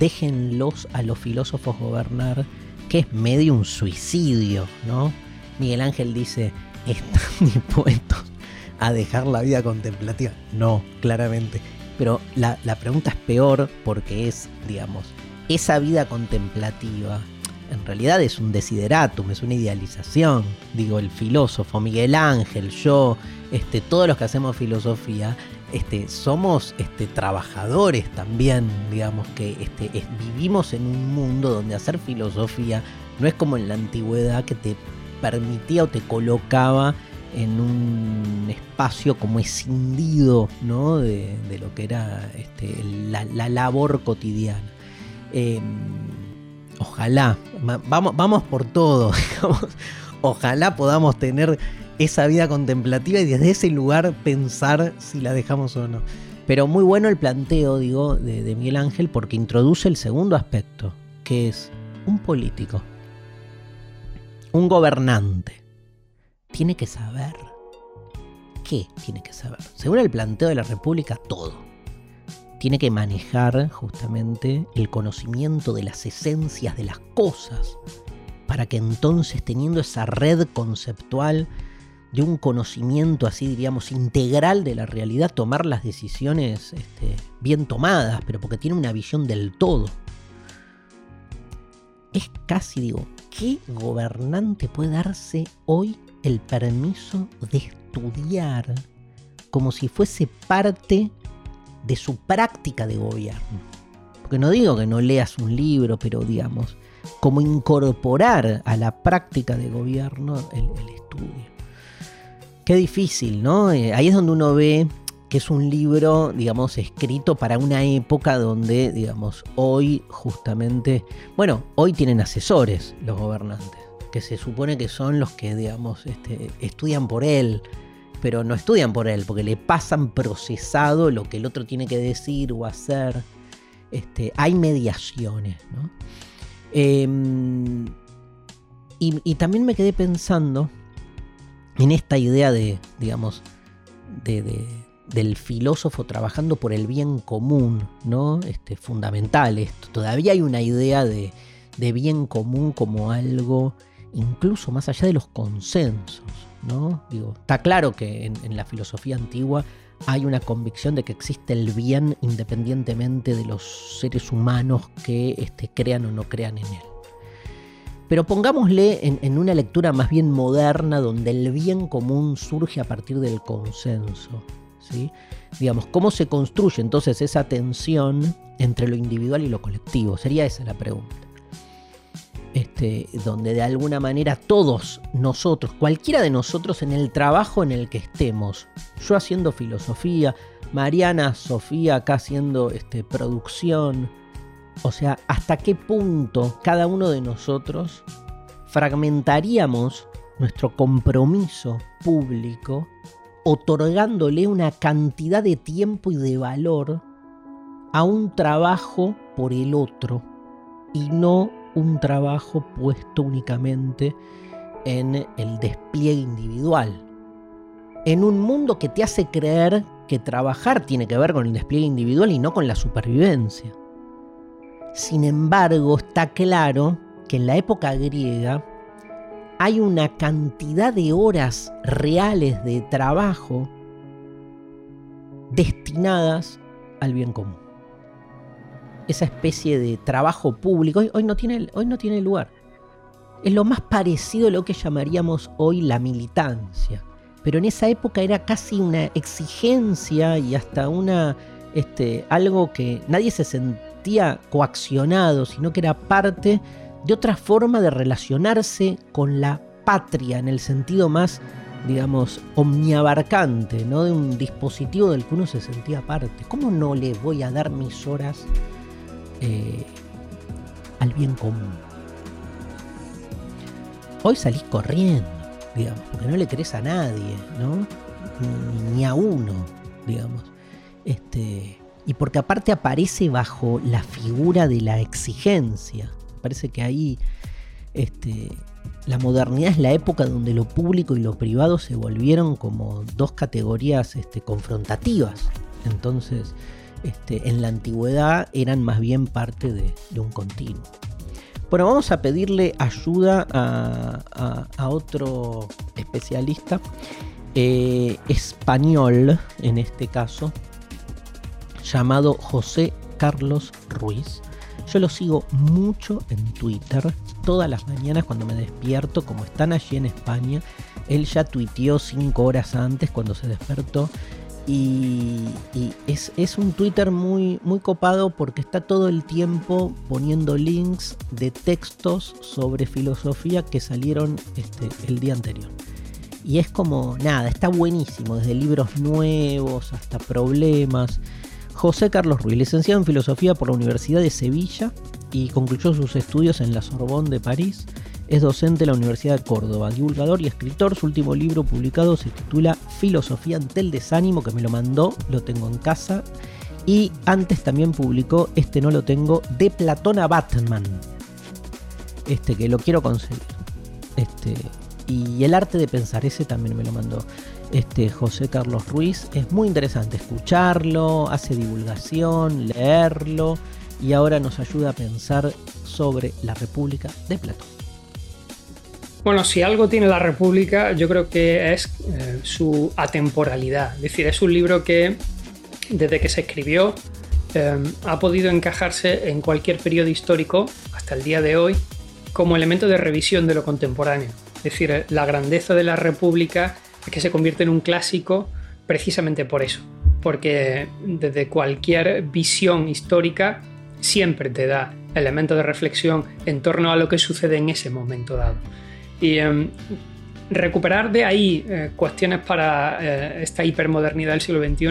déjenlos a los filósofos gobernar, que es medio un suicidio, ¿no? Miguel Ángel dice, están dispuestos a dejar la vida contemplativa. No, claramente. Pero la, la pregunta es peor porque es, digamos, esa vida contemplativa en realidad es un desideratum, es una idealización. Digo, el filósofo, Miguel Ángel, yo, este, todos los que hacemos filosofía, este, somos este, trabajadores también, digamos que este, vivimos en un mundo donde hacer filosofía no es como en la antigüedad que te permitía o te colocaba en un espacio como escindido de, lo que era la, labor cotidiana. Em, ojalá, vamos, vamos por todo, ojalá podamos tener esa vida contemplativa y desde ese lugar pensar si la dejamos o no. Pero muy bueno el planteo, digo, de, Miguel Ángel porque introduce el segundo aspecto, que es un político, un gobernante tiene que saber. ¿Qué tiene que saber? Según el planteo de la República, todo. Tiene que manejar justamente el conocimiento de las esencias de las cosas, para que entonces teniendo esa red conceptual de un conocimiento así diríamos integral de la realidad, tomar las decisiones este, bien tomadas, pero porque tiene una visión del todo. Es casi, digo, ¿qué gobernante puede darse hoy el permiso de estudiar como si fuese parte de su práctica de gobierno. Porque no digo que no leas un libro, pero digamos, como incorporar a la práctica de gobierno el, estudio. Qué difícil, ¿no? Eh, ahí es donde uno ve que es un libro, digamos, escrito para una época donde, digamos, hoy justamente, bueno, hoy tienen asesores los gobernantes que se supone que son los que, digamos, este, estudian por él, pero no estudian por él, porque le pasan procesado lo que el otro tiene que decir o hacer. Este, hay mediaciones, ¿no? Em, y, también me quedé pensando en esta idea de, digamos, de, del filósofo trabajando por el bien común, ¿no? Este, fundamental esto. Todavía hay una idea de, de bien común como algo incluso más allá de los consensos. ¿no? Digo, está claro que en, la filosofía antigua hay una convicción de que existe el bien independientemente de los seres humanos que este, crean o no crean en él. Pero pongámosle en, una lectura más bien moderna donde el bien común surge a partir del consenso. ¿sí? Digamos, ¿cómo se construye entonces esa tensión entre lo individual y lo colectivo? Sería esa la pregunta. Este, donde de alguna manera todos nosotros, cualquiera de nosotros en el trabajo en el que estemos, yo haciendo filosofía, Mariana, Sofía acá haciendo este, producción, o sea, hasta qué punto cada uno de nosotros fragmentaríamos nuestro compromiso público otorgándole una cantidad de tiempo y de valor a un trabajo por el otro y no un trabajo puesto únicamente en el despliegue individual. En un mundo que te hace creer que trabajar tiene que ver con el despliegue individual y no con la supervivencia. Sin embargo, está claro que en la época griega hay una cantidad de horas reales de trabajo destinadas al bien común. Esa especie de trabajo público hoy, no, tiene, hoy no tiene lugar. Es lo más parecido a lo que llamaríamos hoy la militancia. Pero en esa época era casi una exigencia y hasta una este, algo que nadie se sentía coaccionado, sino que era parte de otra forma de relacionarse con la patria en el sentido más, digamos, omniabarcante, ¿no? De un dispositivo del que uno se sentía parte. ¿Cómo no le voy a dar mis horas eh, al bien común? Hoy salís corriendo, digamos, porque no le crees a nadie, ¿no? Ni, ni a uno, digamos. Este, y porque aparte aparece bajo la figura de la exigencia parece que ahí este, la modernidad es la época donde lo público y lo privado se volvieron como dos categorías este, confrontativas. Entonces, en la antigüedad eran más bien parte de, un continuo. Bueno, vamos a pedirle ayuda a, otro especialista eh, español, en este caso, llamado José Carlos Ruiz. Yo lo sigo mucho en Twitter. Todas las mañanas cuando me despierto, como están allí en España, él ya tuiteó cinco horas antes cuando se despertó. Y, es, un Twitter muy, muy copado porque está todo el tiempo poniendo links de textos sobre filosofía que salieron este, el día anterior. Y es como, nada, está buenísimo, desde libros nuevos hasta problemas. José Carlos Ruiz, licenciado en Filosofía por la Universidad de Sevilla y concluyó sus estudios en la Sorbonne de París. Es docente de la Universidad de Córdoba, divulgador y escritor. Su último libro publicado se titula Filosofía ante el desánimo, que me lo mandó, lo tengo en casa. Y antes también publicó, este no lo tengo, de Platón a Batman. Este que lo quiero conseguir. Este, y el arte de pensar, ese también me lo mandó este José Carlos Ruiz. Es muy interesante escucharlo, hace divulgación, leerlo y ahora nos ayuda a pensar sobre la República de Platón. Bueno, si algo tiene la República, yo creo que es eh, su atemporalidad. Es decir, es un libro que desde que se escribió eh, ha podido encajarse en cualquier periodo histórico hasta el día de hoy como elemento de revisión de lo contemporáneo. Es decir, la grandeza de la República que se convierte en un clásico precisamente por eso, porque desde cualquier visión histórica siempre te da elementos de reflexión en torno a lo que sucede en ese momento dado. Y em, recuperar de ahí eh, cuestiones para eh, esta hipermodernidad del siglo XXI,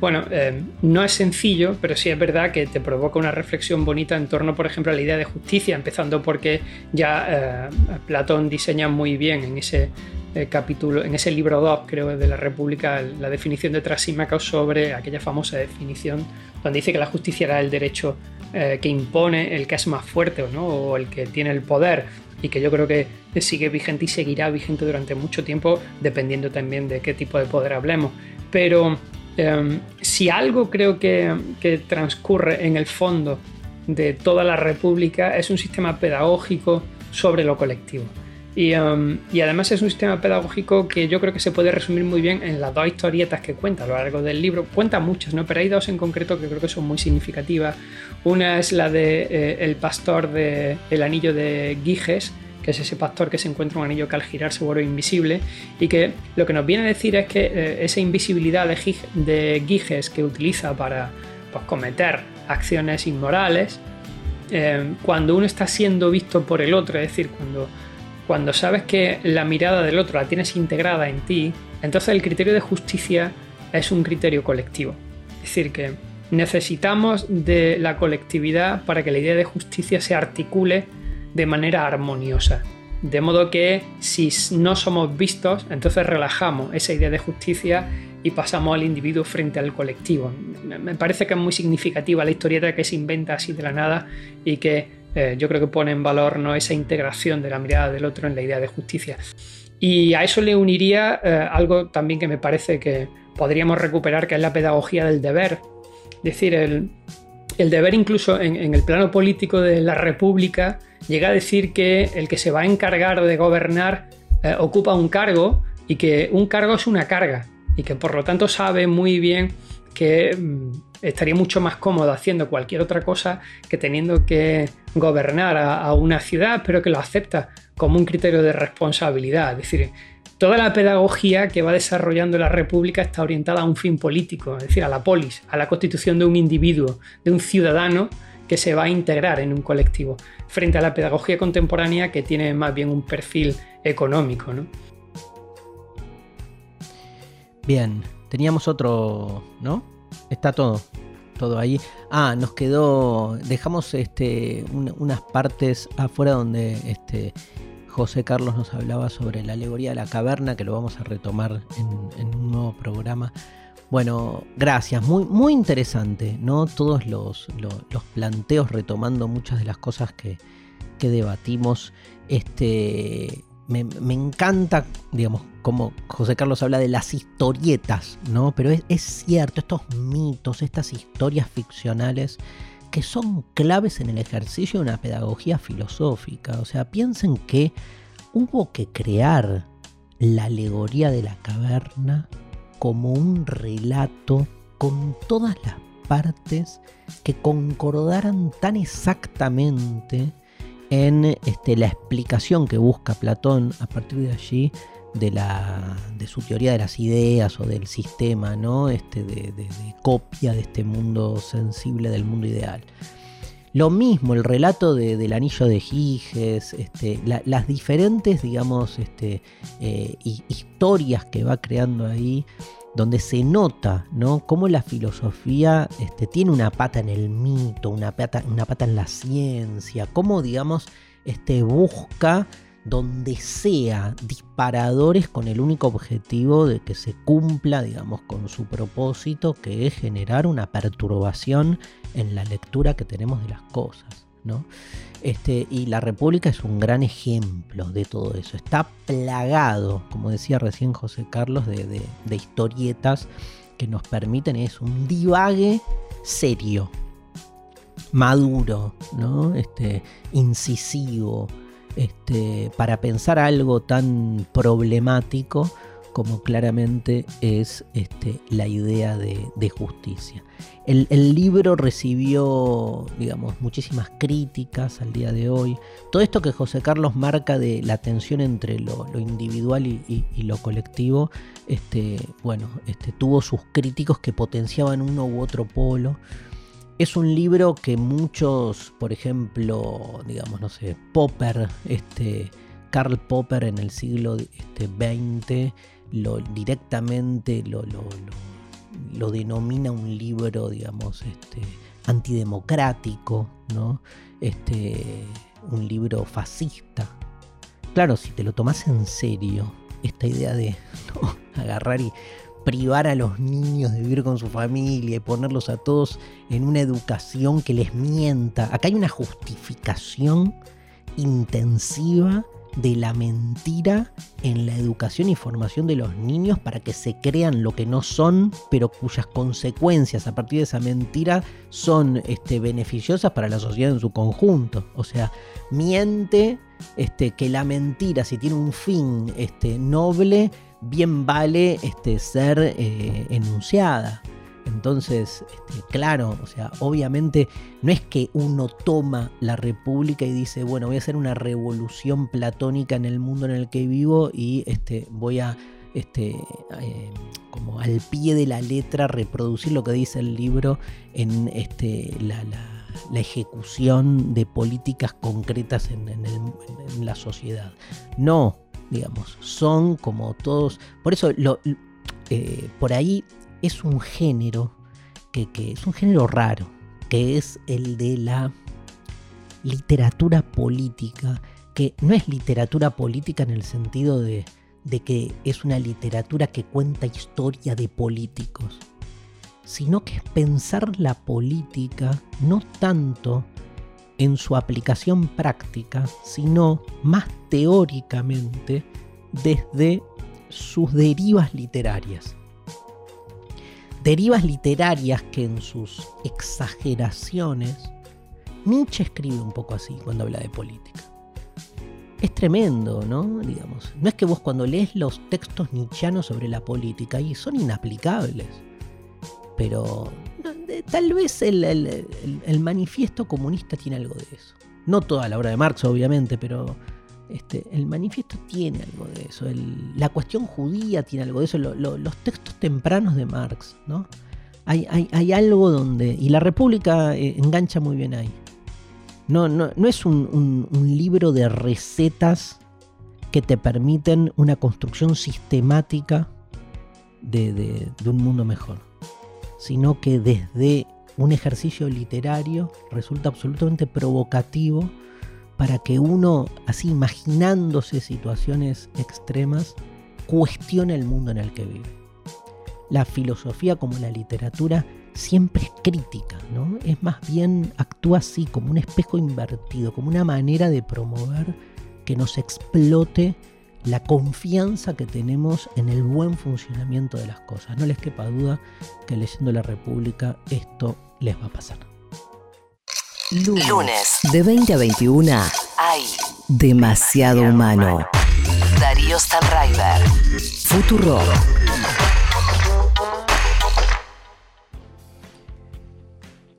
bueno, em, no es sencillo, pero sí es verdad que te provoca una reflexión bonita en torno, por ejemplo, a la idea de justicia, empezando porque ya eh, Platón diseña muy bien en ese eh, capítulo, en ese libro 2, creo, de la República, la definición de Trasímaco sobre aquella famosa definición donde dice que la justicia era el derecho eh, que impone el que es más fuerte ¿no? o el que tiene el poder y que yo creo que sigue vigente y seguirá vigente durante mucho tiempo, dependiendo también de qué tipo de poder hablemos. Pero em, si algo creo que, que transcurre en el fondo de toda la República es un sistema pedagógico sobre lo colectivo. Um, y, además es un sistema pedagógico que yo creo que se puede resumir muy bien en las dos historietas que cuenta a lo largo del libro. Cuenta muchas, ¿no? Pero hay dos en concreto que creo que son muy significativas. Una es la de eh, el pastor de el anillo de Giges, que es ese pastor que se encuentra un anillo que al girar se vuelve invisible y que lo que nos viene a decir es que eh, esa invisibilidad de, de, Giges que utiliza para pues, cometer acciones inmorales, eh, cuando uno está siendo visto por el otro, es decir, cuando cuando sabes que la mirada del otro la tienes integrada en ti, entonces el criterio de justicia es un criterio colectivo. Es decir, que necesitamos de la colectividad para que la idea de justicia se articule de manera armoniosa. De modo que si no somos vistos, entonces relajamos esa idea de justicia y pasamos al individuo frente al colectivo. Me parece que es muy significativa la historieta que se inventa así de la nada y que eh, yo creo que pone en valor ¿no? esa integración de la mirada del otro en la idea de justicia. Y a eso le uniría eh, algo también que me parece que podríamos recuperar, que es la pedagogía del deber. Es decir, el, el deber incluso en, el plano político de la República llega a decir que el que se va a encargar de gobernar eh, ocupa un cargo y que un cargo es una carga y que por lo tanto sabe muy bien que mm, estaría mucho más cómodo haciendo cualquier otra cosa que teniendo que gobernar a, una ciudad, pero que lo acepta como un criterio de responsabilidad. Es decir, toda la pedagogía que va desarrollando la República está orientada a un fin político, es decir, a la polis, a la constitución de un individuo, de un ciudadano que se va a integrar en un colectivo, frente a la pedagogía contemporánea que tiene más bien un perfil económico. Bien, teníamos otro, ¿no? Está todo, todo ahí. Ah, nos quedó, dejamos este, unas partes afuera donde este, José Carlos nos hablaba sobre la alegoría de la caverna, que lo vamos a retomar en, un nuevo programa. Bueno, gracias, muy, muy interesante, ¿no? Todos los, planteos retomando muchas de las cosas que, debatimos. Este, me, encanta, digamos, como José Carlos habla de las historietas, ¿no? Pero es, cierto, estos mitos, estas historias ficcionales que son claves en el ejercicio de una pedagogía filosófica. O sea, piensen que hubo que crear la alegoría de la caverna como un relato con todas las partes que concordaran tan exactamente en este, la explicación que busca Platón a partir de allí de, la, de su teoría de las ideas o del sistema, ¿no? Este, de, copia de este mundo sensible del mundo ideal. Lo mismo, el relato del anillo de Giges, este, las diferentes, digamos, este, eh, historias que va creando ahí, donde se nota, ¿no? Cómo la filosofía este, tiene una pata en el mito, una pata, una pata en la ciencia, cómo, digamos, este, busca donde sea disparadores con el único objetivo de que se cumpla, digamos, con su propósito, que es generar una perturbación en la lectura que tenemos de las cosas. ¿no? Este, y la República es un gran ejemplo de todo eso. Está plagado, como decía recién José Carlos, de, historietas que nos permiten es un divague serio, maduro, ¿no? este, incisivo, este, para pensar algo tan problemático como claramente es este, la idea de, justicia. El, libro recibió, digamos, muchísimas críticas al día de hoy. Todo esto que José Carlos marca de la tensión entre lo, individual y, lo colectivo, este, bueno, este, tuvo sus críticos que potenciaban uno u otro polo. Es un libro que muchos, por ejemplo, digamos, no sé, Popper, este, Karl Popper en el siglo este, XX, lo, directamente lo, lo, denomina un libro, digamos, este, antidemocrático, ¿no? Este, un libro fascista. Claro, si te lo tomas en serio, esta idea de agarrar y privar a los niños de vivir con su familia y ponerlos a todos en una educación que les mienta. Acá hay una justificación intensiva de la mentira en la educación y formación de los niños para que se crean lo que no son, pero cuyas consecuencias a partir de esa mentira son este, beneficiosas para la sociedad en su conjunto. O sea, miente este, que la mentira, si tiene un fin este, noble, bien vale este, ser eh, enunciada. Entonces, este, claro, o sea, obviamente no es que uno toma la república y dice, bueno, voy a hacer una revolución platónica en el mundo en el que vivo y este, voy a, este, eh, como al pie de la letra, reproducir lo que dice el libro en este, la, ejecución de políticas concretas en la sociedad. No, digamos, son como todos, por eso lo, eh, por ahí es un género que, es un género raro, que es el de la literatura política, que no es literatura política en el sentido de, de que es una literatura que cuenta historia de políticos, sino que es pensar la política no tanto en su aplicación práctica, sino más teóricamente desde sus derivas literarias. derivas literarias que en sus exageraciones, Nietzsche escribe un poco así cuando habla de política. Es tremendo, ¿no? Digamos, no es que vos cuando lees los textos nietzscheanos sobre la política y son inaplicables, pero tal vez el manifiesto comunista tiene algo de eso. No toda la obra de Marx, obviamente, pero este, el manifiesto tiene algo de eso, la cuestión judía tiene algo de eso, los textos tempranos de Marx, ¿no? Hay, hay, algo donde... Y la República eh, engancha muy bien ahí. No, no, no es un, libro de recetas que te permiten una construcción sistemática de, de un mundo mejor, sino que desde un ejercicio literario resulta absolutamente provocativo para que uno, así imaginándose situaciones extremas, cuestione el mundo en el que vive. La filosofía como la literatura siempre es crítica, ¿no? Es más bien actúa así como un espejo invertido, como una manera de promover que nos explote la confianza que tenemos en el buen funcionamiento de las cosas. No les quepa duda que leyendo La República esto les va a pasar. Lunes. De 20 a 21 hay Demasiado Humano. Darío Stanraiver. Futuro.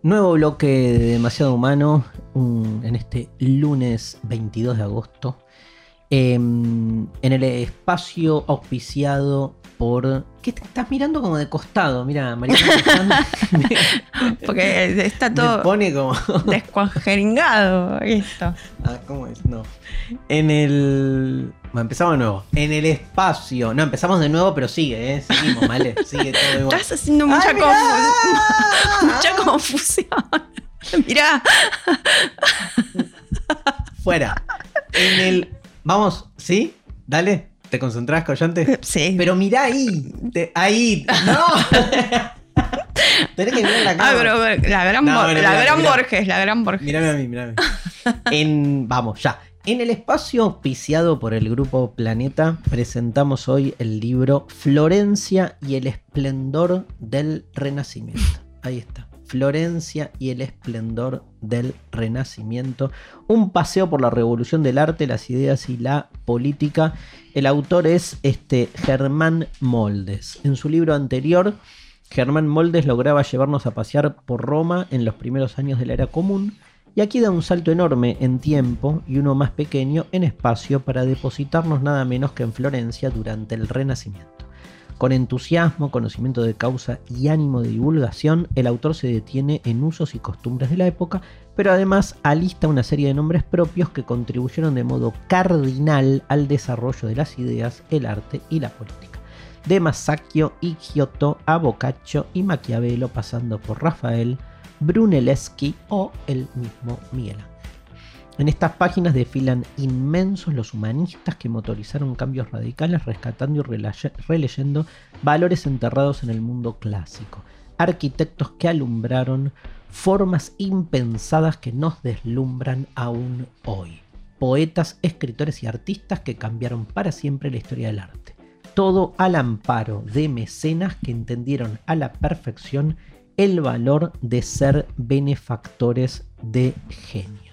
Nuevo bloque de Demasiado Humano en este lunes 22 de agosto. Em, en el espacio auspiciado por. ¿Qué te estás mirando como de costado? Mira, Mariana. Porque está todo. pone como. descuajeringado esto. Ah, ¿cómo es? No. En el. Bueno, empezamos de nuevo. En el espacio. No, empezamos de nuevo, pero sigue, ¿eh? Seguimos, ¿vale? Sigue todo igual. Estás haciendo mucha, confusión. mucha confusión. Mirá. Fuera. En el Vamos, ¿sí? Dale. ¿Te concentrás, Collante? Sí. Pero mirá ahí. ahí. ¡No! Tenés que mirar la cámara. Ah, pero la gran, la gran Borges, la gran Borges. Mírame a mí, mírame. en, vamos, ya. En el espacio auspiciado por el grupo Planeta, presentamos hoy el libro Florencia y el esplendor del Renacimiento. Ahí está. Florencia y el esplendor del Renacimiento. Un paseo por la revolución del arte, las ideas y la política. El autor es este, Germán Moldes. En su libro anterior, Germán Moldes lograba llevarnos a pasear por Roma en los primeros años de la era común. Y aquí da un salto enorme en tiempo y uno más pequeño en espacio para depositarnos nada menos que en Florencia durante el Renacimiento. Con entusiasmo, conocimiento de causa y ánimo de divulgación, el autor se detiene en usos y costumbres de la época, pero además alista una serie de nombres propios que contribuyeron de modo cardinal al desarrollo de las ideas, el arte y la política. De Masaccio y Giotto a Boccaccio y Maquiavelo, pasando por Rafael, Brunelleschi o el mismo Miguel en estas páginas desfilan inmensos los humanistas que motorizaron cambios radicales rescatando y releyendo valores enterrados en el mundo clásico, arquitectos que alumbraron formas impensadas que nos deslumbran aún hoy, poetas, escritores y artistas que cambiaron para siempre la historia del arte. Todo al amparo de mecenas que entendieron a la perfección el valor de ser benefactores de genios.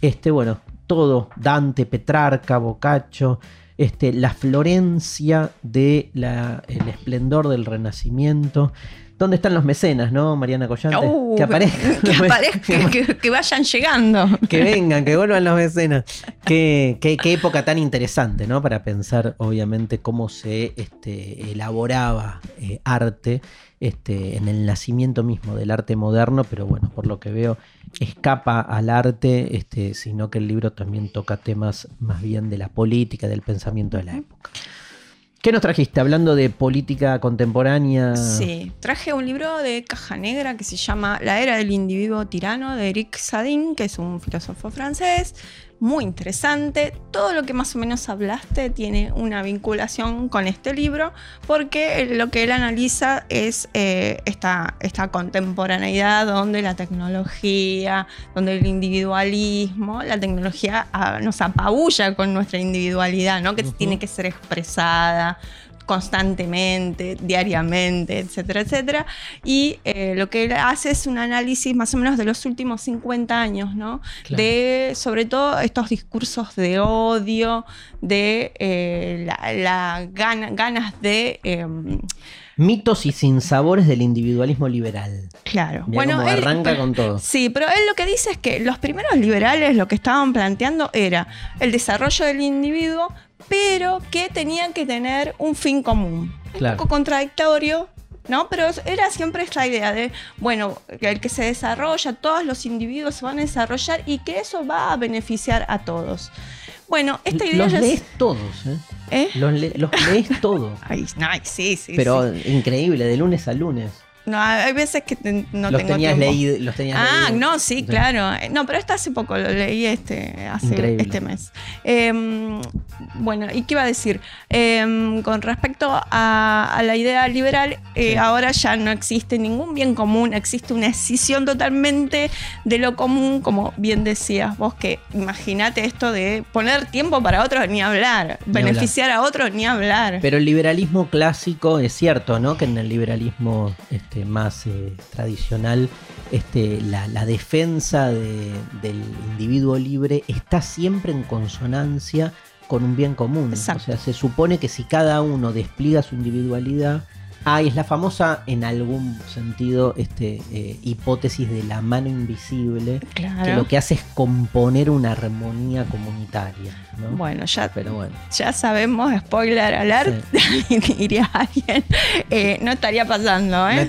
Este, bueno, todo, Dante, Petrarca, Boccaccio, este, la Florencia del el esplendor del Renacimiento. ¿Dónde están los mecenas, no, Mariana Collante? Uh, que aparezcan. Que, aparezcan que, vayan llegando. Que vengan, que vuelvan los mecenas. Qué, qué, época tan interesante, ¿no? Para pensar, obviamente, cómo se este, elaboraba eh, arte este, en el nacimiento mismo del arte moderno, pero bueno, por lo que veo, escapa al arte, este, sino que el libro también toca temas más bien de la política, del pensamiento de la época. ¿Qué nos trajiste? Hablando de política contemporánea. Sí, traje un libro de caja negra que se llama La era del individuo tirano de Eric Sadin, que es un filósofo francés muy interesante. Todo lo que más o menos hablaste tiene una vinculación con este libro porque lo que él analiza es eh, esta, esta contemporaneidad donde la tecnología, donde el individualismo, la tecnología ah, nos apabulla con nuestra individualidad, ¿no? que tiene que ser expresada constantemente, diariamente, etcétera, etcétera. Y eh, lo que él hace es un análisis más o menos de los últimos 50 años, ¿no? De sobre todo estos discursos de odio, de eh, la, ganas de... Em, Mitos y sinsabores del individualismo liberal. Claro. bueno, él, arranca con todo. Sí, pero él lo que dice es que los primeros liberales lo que estaban planteando era el desarrollo del individuo, pero que tenían que tener un fin común. Un poco contradictorio, ¿no? Pero era siempre esta idea de, bueno, el que se desarrolla, todos los individuos se van a desarrollar y que eso va a beneficiar a todos. Bueno, esta idea Los lees todos, ¿eh? ¿Eh? Los, lees todos. Ay, sí, sí. Pero increíble, de lunes a lunes. No, hay veces que no los tengo tenías tiempo. Leído, los tenías ah, no, sí, claro. No, pero esto hace poco, lo leí este, hace este mes. Em, bueno, ¿y qué iba a decir? Em, con respecto a, la idea liberal, eh, ahora ya no existe ningún bien común, existe una escisión totalmente de lo común, como bien decías vos, que imagínate esto de poner tiempo para otros ni hablar, beneficiar a otros ni hablar. Pero el liberalismo clásico es cierto, ¿no? Que en el liberalismo... Este, más eh, tradicional, este, la, defensa del individuo libre está siempre en consonancia con un bien común. O sea, se supone que si cada uno despliega su individualidad, Ah, es la famosa, en algún sentido, este, eh, hipótesis de la mano invisible, que lo que hace es componer una armonía comunitaria. Bueno, ya, Pero bueno. ya sabemos, spoiler alert, diría alguien, eh, no estaría pasando, ¿eh?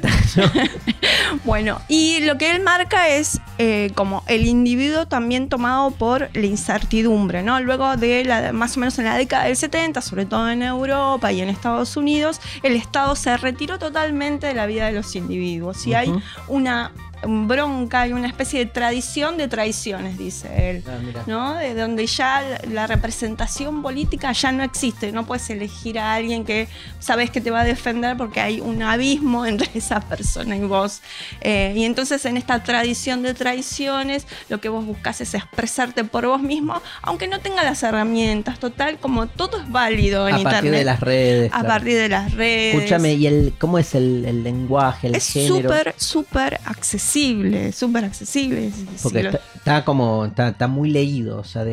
bueno, y lo que él marca es eh, como el individuo también tomado por la incertidumbre, ¿no? Luego de la, más o menos en la década del 70, sobre todo en Europa y en Estados Unidos, el Estado se retiró totalmente de la vida de los individuos. Y hay una bronca y una especie de tradición de traiciones, dice él, ah, ¿no? De donde ya la representación política ya no existe, no puedes elegir a alguien que sabes que te va a defender porque hay un abismo entre esa persona y vos. Eh, y entonces en esta tradición de traiciones lo que vos buscas es expresarte por vos mismo, aunque no tenga las herramientas, total, como todo es válido en Internet. A partir de las redes. A partir de las redes. Escúchame, ¿y el, cómo es el, lenguaje, el es género? Es súper, súper accesible accesible, súper accesible. Porque está, como, está, muy leído, o sea,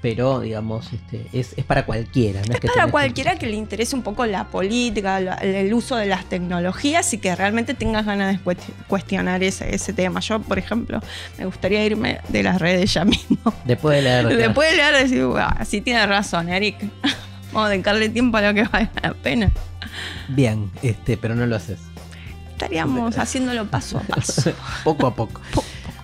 pero digamos, este, es, para cualquiera. es, para cualquiera que... le interese un poco la política, el uso de las tecnologías y que realmente tengas ganas de cuestionar ese, ese tema. Yo, por ejemplo, me gustaría irme de las redes ya mismo. Después de leer. Después de leer, decir, así tiene razón, Eric. Vamos a dedicarle tiempo a lo que vale la pena. Bien, este, pero no lo haces estaríamos haciéndolo paso a paso. poco a poco.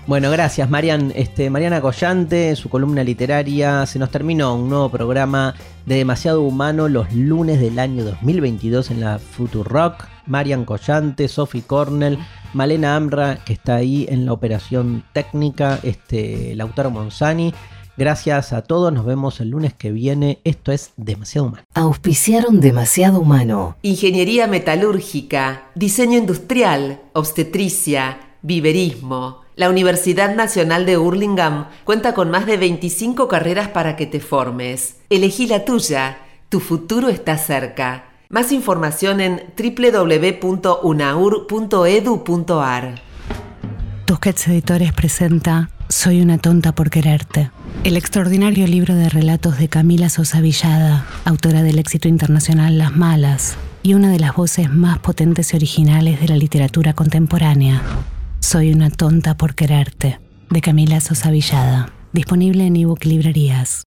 Bueno, gracias Marian. Este, Mariana Collante, su columna literaria. Se nos terminó un nuevo programa de Demasiado Humano los lunes del año 2022 en la Future Rock. Marian Collante, Sophie Cornell, Malena Amra, que está ahí en la operación técnica, este, Lautaro Monzani. Gracias a todos, nos vemos el lunes que viene. Esto es Demasiado Humano. Auspiciaron Demasiado Humano. Ingeniería metalúrgica, diseño industrial, obstetricia, viverismo. La Universidad Nacional de Hurlingham cuenta con más de 25 carreras para que te formes. Elegí la tuya, tu futuro está cerca. Más información en www.unaur.edu.ar. Tusquets Editores presenta Soy una tonta por quererte el extraordinario libro de relatos de Camila Sosa Villada, autora del éxito internacional Las Malas y una de las voces más potentes y originales de la literatura contemporánea. Soy una tonta por quererte, de Camila Sosa Villada, disponible en ebook librerías.